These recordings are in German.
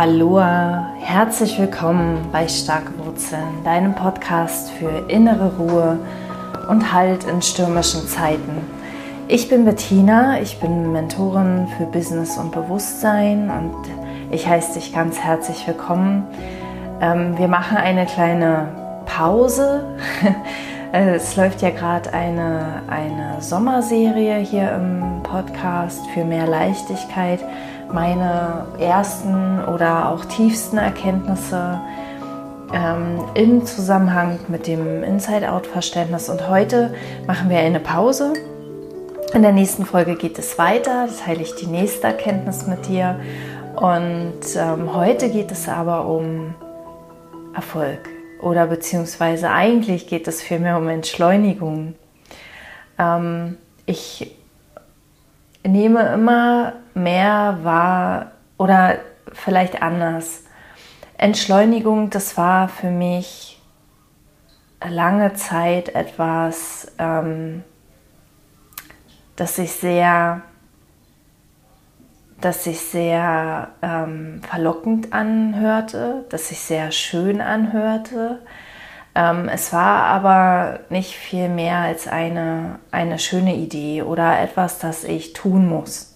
Aloha, herzlich willkommen bei Starke Wurzeln, deinem Podcast für innere Ruhe und Halt in stürmischen Zeiten. Ich bin Bettina, ich bin Mentorin für Business und Bewusstsein und ich heiße dich ganz herzlich willkommen. Ähm, wir machen eine kleine Pause. Es läuft ja gerade eine, eine Sommerserie hier im Podcast für mehr Leichtigkeit meine ersten oder auch tiefsten Erkenntnisse ähm, im Zusammenhang mit dem Inside-Out-Verständnis. Und heute machen wir eine Pause. In der nächsten Folge geht es weiter. Da teile ich die nächste Erkenntnis mit dir. Und ähm, heute geht es aber um Erfolg. Oder beziehungsweise eigentlich geht es vielmehr um Entschleunigung. Ähm, ich nehme immer mehr wahr oder vielleicht anders. Entschleunigung, das war für mich lange Zeit etwas, ähm, das sich sehr, das sich sehr ähm, verlockend anhörte, das sich sehr schön anhörte, ähm, es war aber nicht viel mehr als eine, eine schöne Idee oder etwas, das ich tun muss.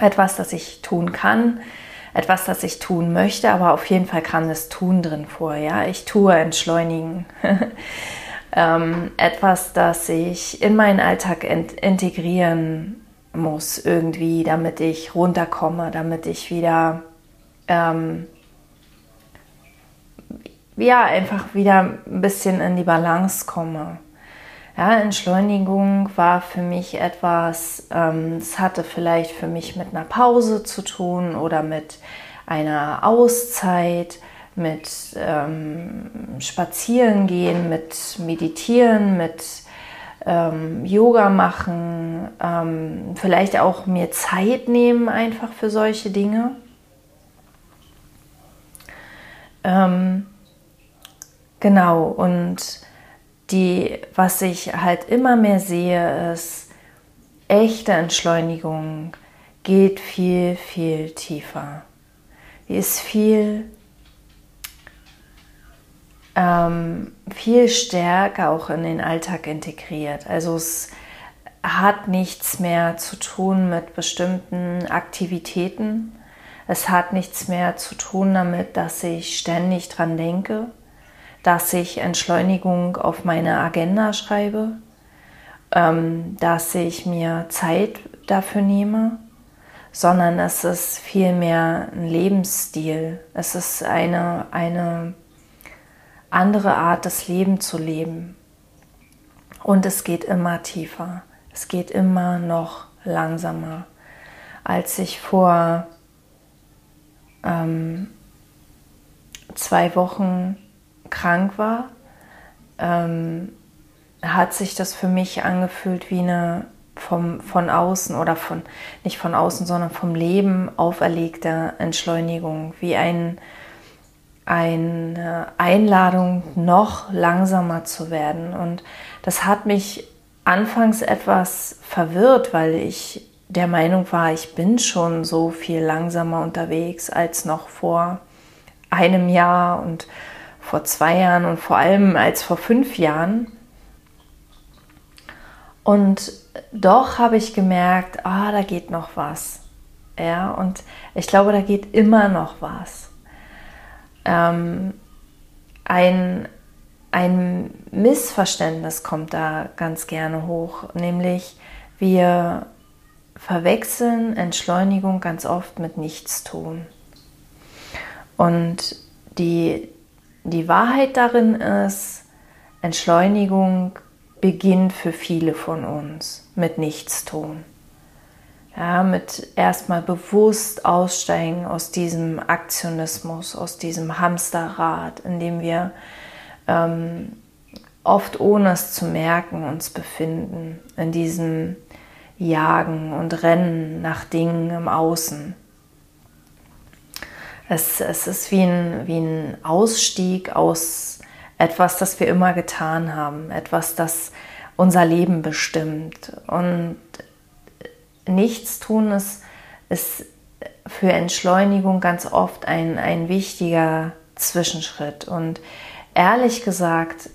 Etwas, das ich tun kann, etwas, das ich tun möchte, aber auf jeden Fall kann das Tun drin vor. Ja? Ich tue entschleunigen. ähm, etwas, das ich in meinen Alltag integrieren muss, irgendwie, damit ich runterkomme, damit ich wieder ähm, ja, einfach wieder ein bisschen in die Balance komme. Ja, Entschleunigung war für mich etwas, ähm, es ähm, hatte vielleicht für mich mit einer Pause zu tun oder mit einer Auszeit, mit ähm, Spazierengehen, mit Meditieren, mit ähm, Yoga machen, ähm, vielleicht auch mir Zeit nehmen einfach für solche Dinge. Ähm, Genau, und die, was ich halt immer mehr sehe, ist, echte Entschleunigung geht viel, viel tiefer. Die ist viel, ähm, viel stärker auch in den Alltag integriert. Also es hat nichts mehr zu tun mit bestimmten Aktivitäten. Es hat nichts mehr zu tun damit, dass ich ständig dran denke dass ich Entschleunigung auf meine Agenda schreibe, ähm, dass ich mir Zeit dafür nehme, sondern es ist vielmehr ein Lebensstil. Es ist eine, eine andere Art, das Leben zu leben. Und es geht immer tiefer. Es geht immer noch langsamer. Als ich vor ähm, zwei Wochen krank war, ähm, hat sich das für mich angefühlt wie eine vom, von außen oder von, nicht von außen, sondern vom Leben auferlegte Entschleunigung, wie ein, eine Einladung, noch langsamer zu werden. Und das hat mich anfangs etwas verwirrt, weil ich der Meinung war, ich bin schon so viel langsamer unterwegs als noch vor einem Jahr und vor zwei Jahren und vor allem als vor fünf Jahren. Und doch habe ich gemerkt, ah, da geht noch was. Ja, und ich glaube, da geht immer noch was. Ähm, ein, ein Missverständnis kommt da ganz gerne hoch, nämlich wir verwechseln Entschleunigung ganz oft mit Nichtstun. Und die, die Wahrheit darin ist, Entschleunigung beginnt für viele von uns mit Nichtstun. Ja, mit erstmal bewusst aussteigen aus diesem Aktionismus, aus diesem Hamsterrad, in dem wir ähm, oft ohne es zu merken uns befinden, in diesem Jagen und Rennen nach Dingen im Außen. Es, es ist wie ein, wie ein Ausstieg aus etwas, das wir immer getan haben, etwas, das unser Leben bestimmt. Und nichts tun ist, ist für Entschleunigung ganz oft ein, ein wichtiger Zwischenschritt. Und ehrlich gesagt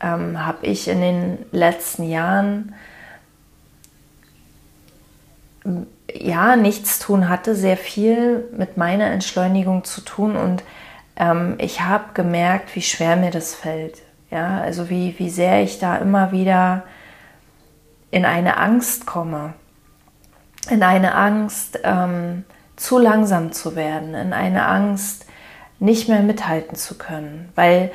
ähm, habe ich in den letzten Jahren ja nichts tun hatte sehr viel mit meiner Entschleunigung zu tun. Und ähm, ich habe gemerkt, wie schwer mir das fällt. Ja, also wie, wie sehr ich da immer wieder in eine Angst komme. In eine Angst, ähm, zu langsam zu werden, in eine Angst, nicht mehr mithalten zu können, weil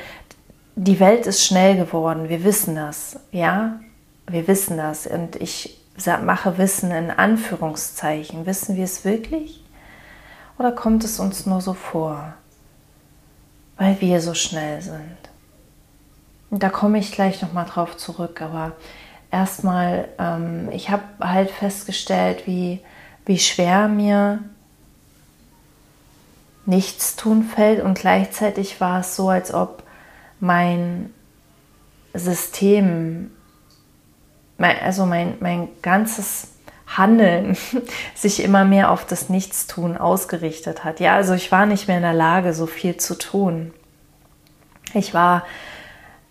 die Welt ist schnell geworden, wir wissen das, ja, wir wissen das. Und ich mache Wissen in Anführungszeichen. Wissen wir es wirklich oder kommt es uns nur so vor, weil wir so schnell sind? Und da komme ich gleich nochmal drauf zurück, aber erstmal, ähm, ich habe halt festgestellt, wie, wie schwer mir nichts tun fällt und gleichzeitig war es so, als ob mein System, mein, also mein, mein ganzes Handeln sich immer mehr auf das Nichtstun ausgerichtet hat. Ja, also ich war nicht mehr in der Lage, so viel zu tun. Ich war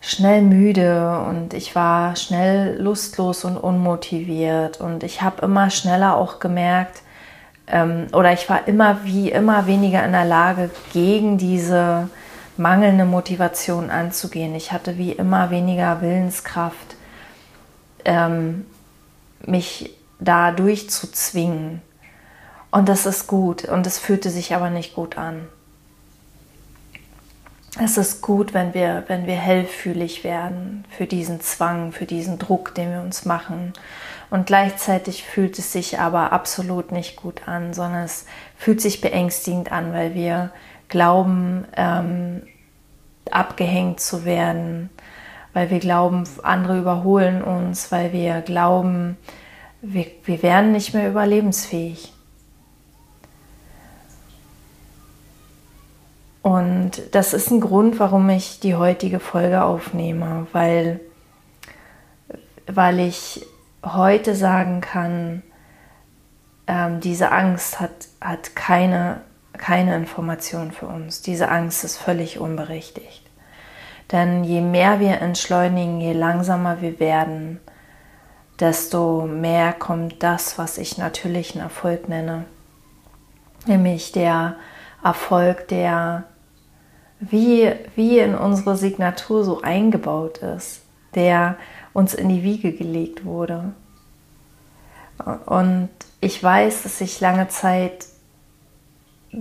schnell müde und ich war schnell lustlos und unmotiviert und ich habe immer schneller auch gemerkt, ähm, oder ich war immer wie immer weniger in der Lage, gegen diese mangelnde Motivation anzugehen. Ich hatte wie immer weniger Willenskraft, ähm, mich da durchzuzwingen. Und das ist gut und es fühlte sich aber nicht gut an. Es ist gut, wenn wir, wenn wir hellfühlig werden für diesen Zwang, für diesen Druck, den wir uns machen. Und gleichzeitig fühlt es sich aber absolut nicht gut an, sondern es fühlt sich beängstigend an, weil wir glauben, ähm, abgehängt zu werden, weil wir glauben, andere überholen uns, weil wir glauben, wir, wir werden nicht mehr überlebensfähig. Und das ist ein Grund, warum ich die heutige Folge aufnehme, weil, weil ich heute sagen kann, ähm, diese Angst hat, hat keine keine Information für uns. Diese Angst ist völlig unberechtigt. Denn je mehr wir entschleunigen, je langsamer wir werden, desto mehr kommt das, was ich natürlichen Erfolg nenne. Nämlich der Erfolg, der wie, wie in unsere Signatur so eingebaut ist, der uns in die Wiege gelegt wurde. Und ich weiß, dass ich lange Zeit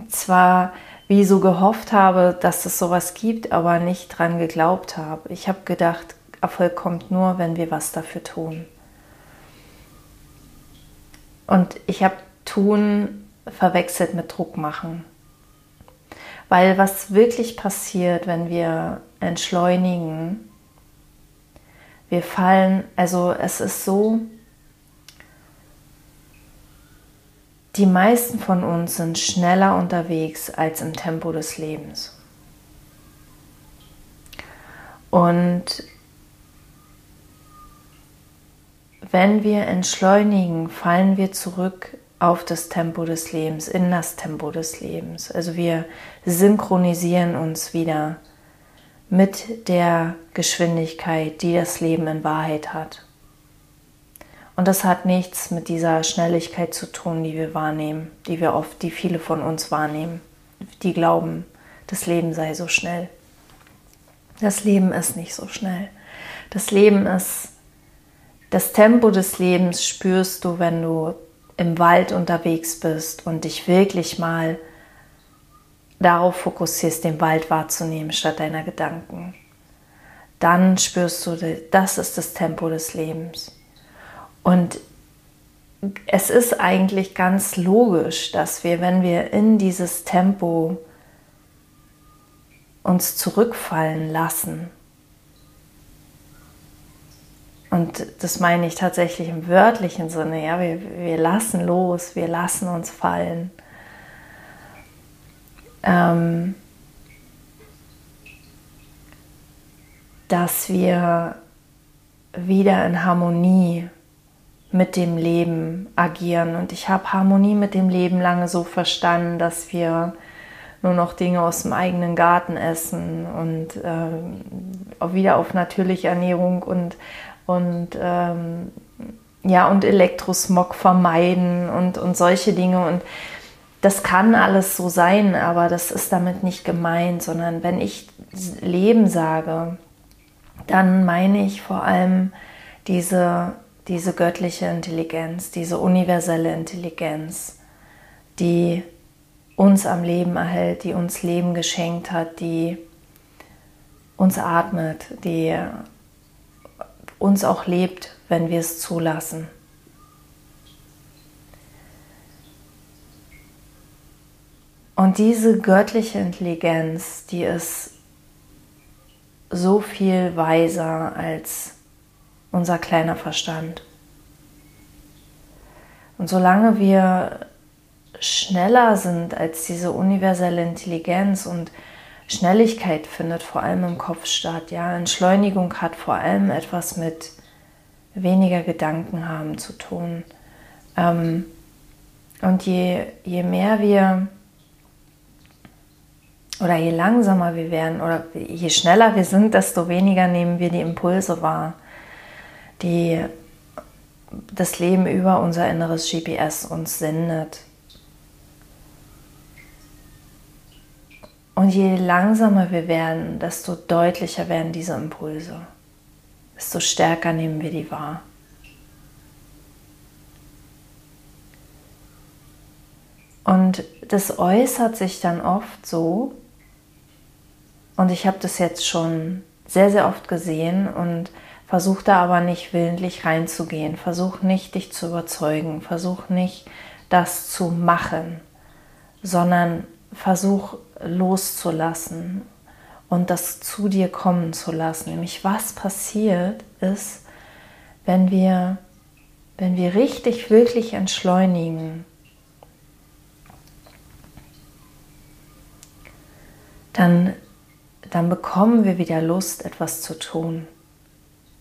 zwar wie so gehofft habe, dass es sowas gibt, aber nicht dran geglaubt habe. Ich habe gedacht, Erfolg kommt nur, wenn wir was dafür tun. Und ich habe tun verwechselt mit Druck machen. Weil was wirklich passiert, wenn wir entschleunigen, wir fallen, also es ist so, Die meisten von uns sind schneller unterwegs als im Tempo des Lebens. Und wenn wir entschleunigen, fallen wir zurück auf das Tempo des Lebens, in das Tempo des Lebens. Also wir synchronisieren uns wieder mit der Geschwindigkeit, die das Leben in Wahrheit hat. Und das hat nichts mit dieser Schnelligkeit zu tun, die wir wahrnehmen, die wir oft, die viele von uns wahrnehmen, die glauben, das Leben sei so schnell. Das Leben ist nicht so schnell. Das Leben ist, das Tempo des Lebens spürst du, wenn du im Wald unterwegs bist und dich wirklich mal darauf fokussierst, den Wald wahrzunehmen statt deiner Gedanken. Dann spürst du, das ist das Tempo des Lebens. Und es ist eigentlich ganz logisch, dass wir, wenn wir in dieses Tempo uns zurückfallen lassen, und das meine ich tatsächlich im wörtlichen Sinne, ja, wir, wir lassen los, wir lassen uns fallen. Ähm, dass wir wieder in Harmonie mit dem Leben agieren. Und ich habe Harmonie mit dem Leben lange so verstanden, dass wir nur noch Dinge aus dem eigenen Garten essen und äh, wieder auf natürliche Ernährung und, und ähm, ja, und Elektrosmog vermeiden und, und solche Dinge. Und das kann alles so sein, aber das ist damit nicht gemeint, sondern wenn ich Leben sage, dann meine ich vor allem diese, diese göttliche Intelligenz, diese universelle Intelligenz, die uns am Leben erhält, die uns Leben geschenkt hat, die uns atmet, die uns auch lebt, wenn wir es zulassen. Und diese göttliche Intelligenz, die ist so viel weiser als unser kleiner Verstand. Und solange wir schneller sind als diese universelle Intelligenz und Schnelligkeit findet vor allem im Kopf statt. Ja, Entschleunigung hat vor allem etwas mit weniger Gedanken haben zu tun. Ähm, und je, je mehr wir oder je langsamer wir werden oder je schneller wir sind, desto weniger nehmen wir die Impulse wahr, die das Leben über unser inneres GPS uns sendet. Und je langsamer wir werden, desto deutlicher werden diese Impulse, desto stärker nehmen wir die wahr. Und das äußert sich dann oft so, und ich habe das jetzt schon sehr, sehr oft gesehen und versuch da aber nicht willentlich reinzugehen. Versuch nicht, dich zu überzeugen. Versuch nicht, das zu machen, sondern versuch loszulassen und das zu dir kommen zu lassen. Nämlich was passiert ist, wenn wir, wenn wir richtig, wirklich entschleunigen, dann, dann bekommen wir wieder Lust, etwas zu tun.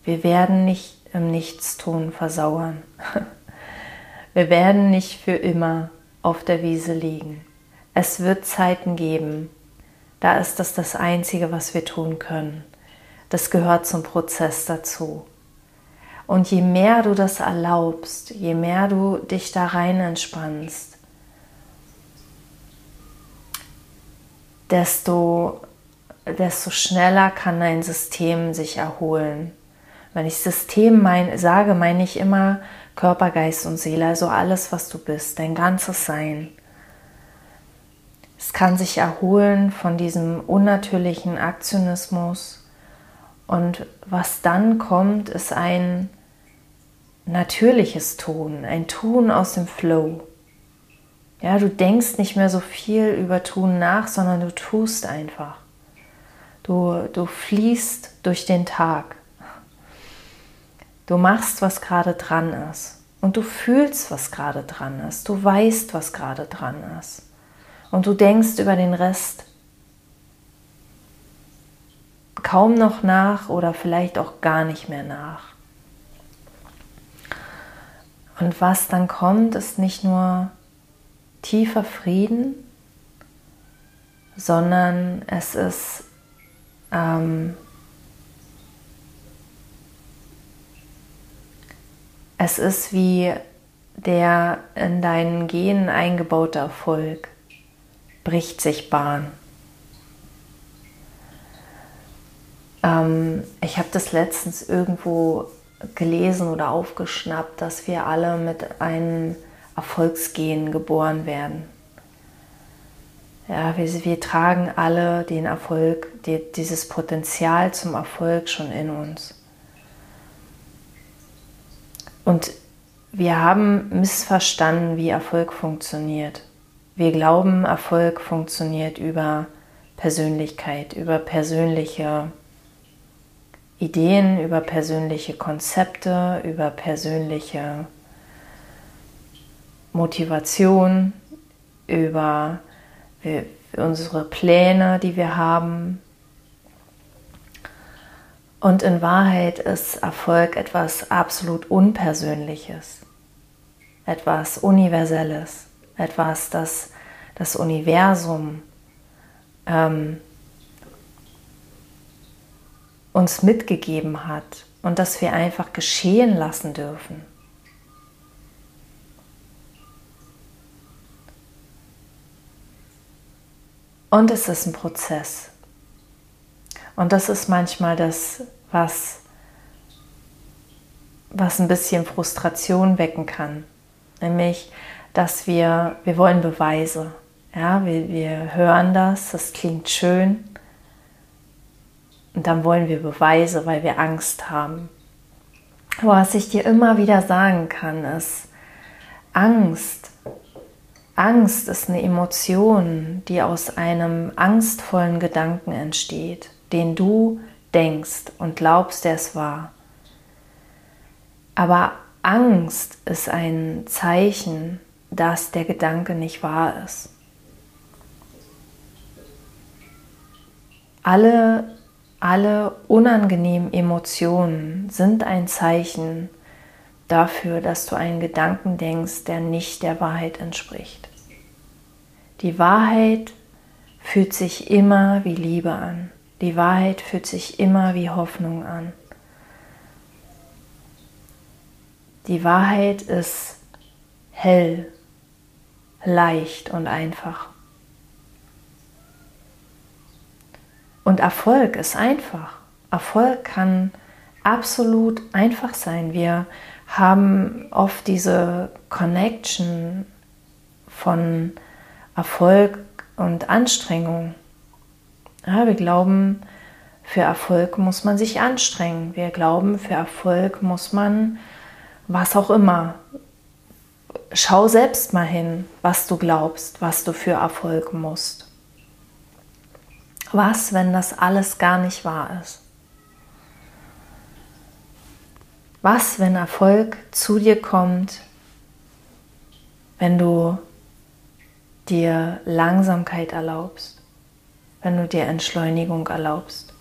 Wir werden nicht im Nichtstun versauern. Wir werden nicht für immer auf der Wiese liegen. Es wird Zeiten geben, da ist das das Einzige, was wir tun können. Das gehört zum Prozess dazu. Und je mehr du das erlaubst, je mehr du dich da rein entspannst, desto, desto schneller kann dein System sich erholen. Wenn ich System mein, sage, meine ich immer Körper, Geist und Seele, also alles, was du bist, dein ganzes Sein. Es kann sich erholen von diesem unnatürlichen Aktionismus. Und was dann kommt, ist ein natürliches Tun, ein Tun aus dem Flow. Ja, du denkst nicht mehr so viel über Tun nach, sondern du tust einfach. Du, du fließt durch den Tag. Du machst, was gerade dran ist. Und du fühlst, was gerade dran ist. Du weißt, was gerade dran ist und du denkst über den Rest kaum noch nach oder vielleicht auch gar nicht mehr nach. Und was dann kommt, ist nicht nur tiefer Frieden, sondern es ist ähm, es ist wie der in deinen Genen eingebaute Erfolg bricht sich Bahn. Ähm, ich habe das letztens irgendwo gelesen oder aufgeschnappt, dass wir alle mit einem Erfolgsgen geboren werden. Ja, wir, wir tragen alle den Erfolg, die, dieses Potenzial zum Erfolg schon in uns. Und wir haben missverstanden, wie Erfolg funktioniert. Wir glauben, Erfolg funktioniert über Persönlichkeit, über persönliche Ideen, über persönliche Konzepte, über persönliche Motivation, über unsere Pläne, die wir haben. Und in Wahrheit ist Erfolg etwas absolut Unpersönliches, etwas Universelles, etwas, das das Universum ähm, uns mitgegeben hat und das wir einfach geschehen lassen dürfen. Und es ist ein Prozess. Und das ist manchmal das, was, was ein bisschen Frustration wecken kann. Nämlich, dass wir, wir wollen Beweise. Ja, wir, wir hören das, das klingt schön. Und dann wollen wir Beweise, weil wir Angst haben. Aber was ich dir immer wieder sagen kann, ist, Angst, Angst ist eine Emotion, die aus einem angstvollen Gedanken entsteht den du denkst und glaubst, der ist wahr. Aber Angst ist ein Zeichen, dass der Gedanke nicht wahr ist. Alle, alle unangenehmen Emotionen sind ein Zeichen dafür, dass du einen Gedanken denkst, der nicht der Wahrheit entspricht. Die Wahrheit fühlt sich immer wie Liebe an. Die Wahrheit fühlt sich immer wie Hoffnung an. Die Wahrheit ist hell, leicht und einfach. Und Erfolg ist einfach. Erfolg kann absolut einfach sein. Wir haben oft diese Connection von Erfolg und Anstrengung. Ja, wir glauben, für Erfolg muss man sich anstrengen. Wir glauben, für Erfolg muss man was auch immer. Schau selbst mal hin, was du glaubst, was du für Erfolg musst. Was, wenn das alles gar nicht wahr ist? Was, wenn Erfolg zu dir kommt, wenn du dir Langsamkeit erlaubst? Wenn du dir Entschleunigung erlaubst.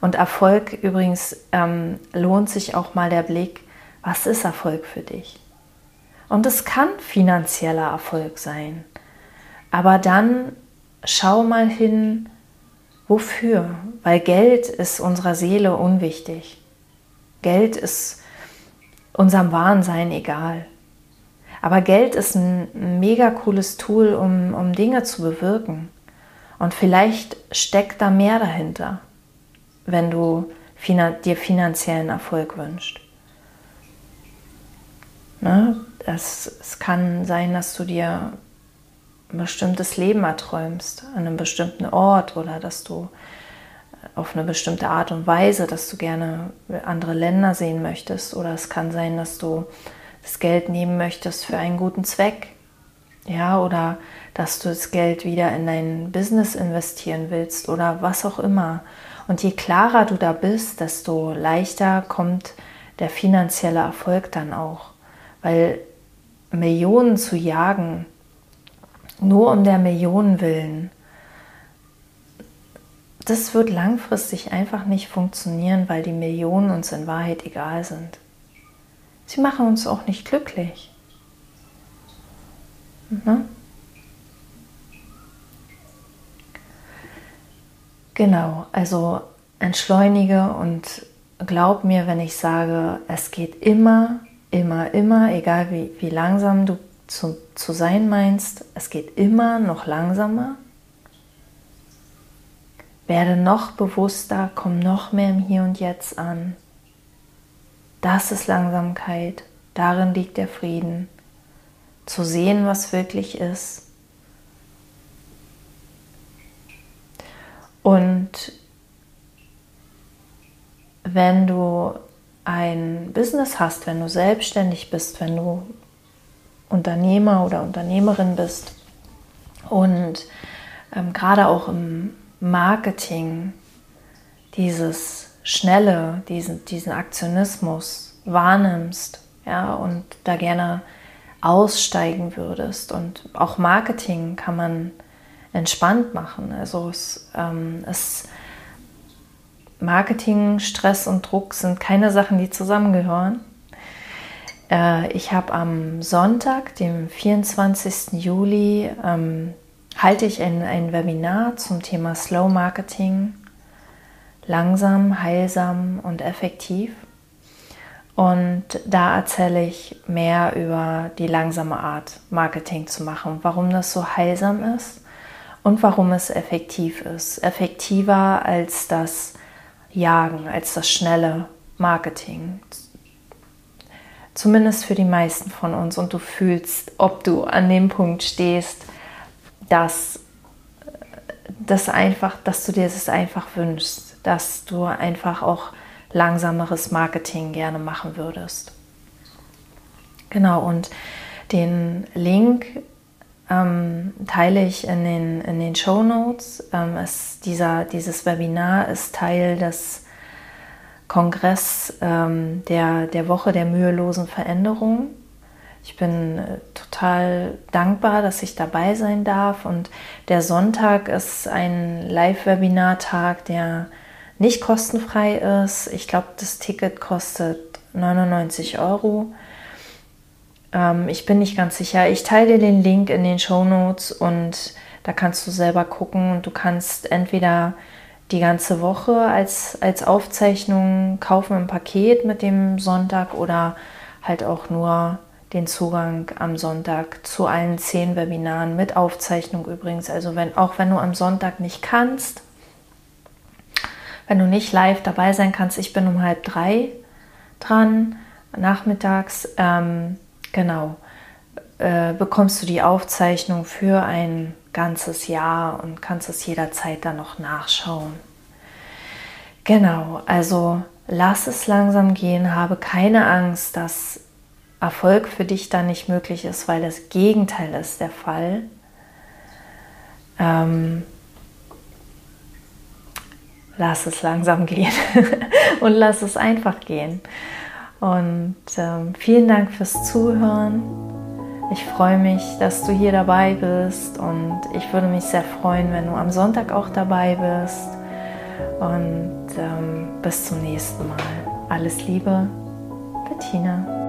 Und Erfolg übrigens ähm, lohnt sich auch mal der Blick, was ist Erfolg für dich? Und es kann finanzieller Erfolg sein. Aber dann schau mal hin, wofür? Weil Geld ist unserer Seele unwichtig. Geld ist unserem Wahnsein egal. Aber Geld ist ein mega cooles Tool, um, um Dinge zu bewirken. Und vielleicht steckt da mehr dahinter, wenn du dir finanziellen Erfolg wünschst. Ne? Das, es kann sein, dass du dir ein bestimmtes Leben erträumst, an einem bestimmten Ort oder dass du auf eine bestimmte Art und Weise, dass du gerne andere Länder sehen möchtest. Oder es kann sein, dass du das Geld nehmen möchtest für einen guten Zweck. Ja, oder dass du das Geld wieder in dein Business investieren willst oder was auch immer. Und je klarer du da bist, desto leichter kommt der finanzielle Erfolg dann auch. Weil Millionen zu jagen, nur um der Millionen willen, das wird langfristig einfach nicht funktionieren, weil die Millionen uns in Wahrheit egal sind. Sie machen uns auch nicht glücklich. Mhm. Genau, also entschleunige und glaub mir, wenn ich sage, es geht immer, immer, immer, egal wie, wie langsam du zu, zu sein meinst, es geht immer noch langsamer. Werde noch bewusster, komm noch mehr im Hier und Jetzt an. Das ist Langsamkeit, darin liegt der Frieden. Zu sehen, was wirklich ist. Und wenn du ein Business hast, wenn du selbstständig bist, wenn du Unternehmer oder Unternehmerin bist und ähm, gerade auch im Marketing dieses Schnelle, diesen, diesen Aktionismus wahrnimmst ja, und da gerne aussteigen würdest. Und auch Marketing kann man entspannt machen. Also es, ähm, es Marketing, Stress und Druck sind keine Sachen, die zusammengehören. Äh, ich habe am Sonntag, dem 24. Juli, ähm, halte ich ein, ein Webinar zum Thema Slow Marketing. Langsam, heilsam und effektiv. Und da erzähle ich mehr über die langsame Art, Marketing zu machen, warum das so heilsam ist und warum es effektiv ist. Effektiver als das Jagen, als das schnelle Marketing. Zumindest für die meisten von uns. Und du fühlst, ob du an dem Punkt stehst, dass, das einfach, dass du dir das einfach wünschst, dass du einfach auch langsameres Marketing gerne machen würdest. Genau, und den Link ähm, teile ich in den, in den Show Notes. Ähm, dieses Webinar ist Teil des Kongress ähm, der, der Woche der mühelosen Veränderung. Ich bin äh, total dankbar, dass ich dabei sein darf. Und der Sonntag ist ein Live-Webinar-Tag, der nicht kostenfrei ist. Ich glaube, das Ticket kostet 99 Euro. Ähm, ich bin nicht ganz sicher. Ich teile dir den Link in den Show Notes und da kannst du selber gucken du kannst entweder die ganze Woche als, als Aufzeichnung kaufen im Paket mit dem Sonntag oder halt auch nur den Zugang am Sonntag zu allen zehn Webinaren mit Aufzeichnung übrigens. Also wenn, auch wenn du am Sonntag nicht kannst, wenn du nicht live dabei sein kannst, ich bin um halb drei dran, nachmittags, ähm, genau, äh, bekommst du die Aufzeichnung für ein ganzes Jahr und kannst es jederzeit dann noch nachschauen. Genau, also lass es langsam gehen, habe keine Angst, dass Erfolg für dich dann nicht möglich ist, weil das Gegenteil ist der Fall. Ähm, lass es langsam gehen und lass es einfach gehen. Und ähm, vielen Dank fürs Zuhören. Ich freue mich, dass du hier dabei bist und ich würde mich sehr freuen, wenn du am Sonntag auch dabei bist. Und ähm, bis zum nächsten Mal. Alles Liebe, Bettina.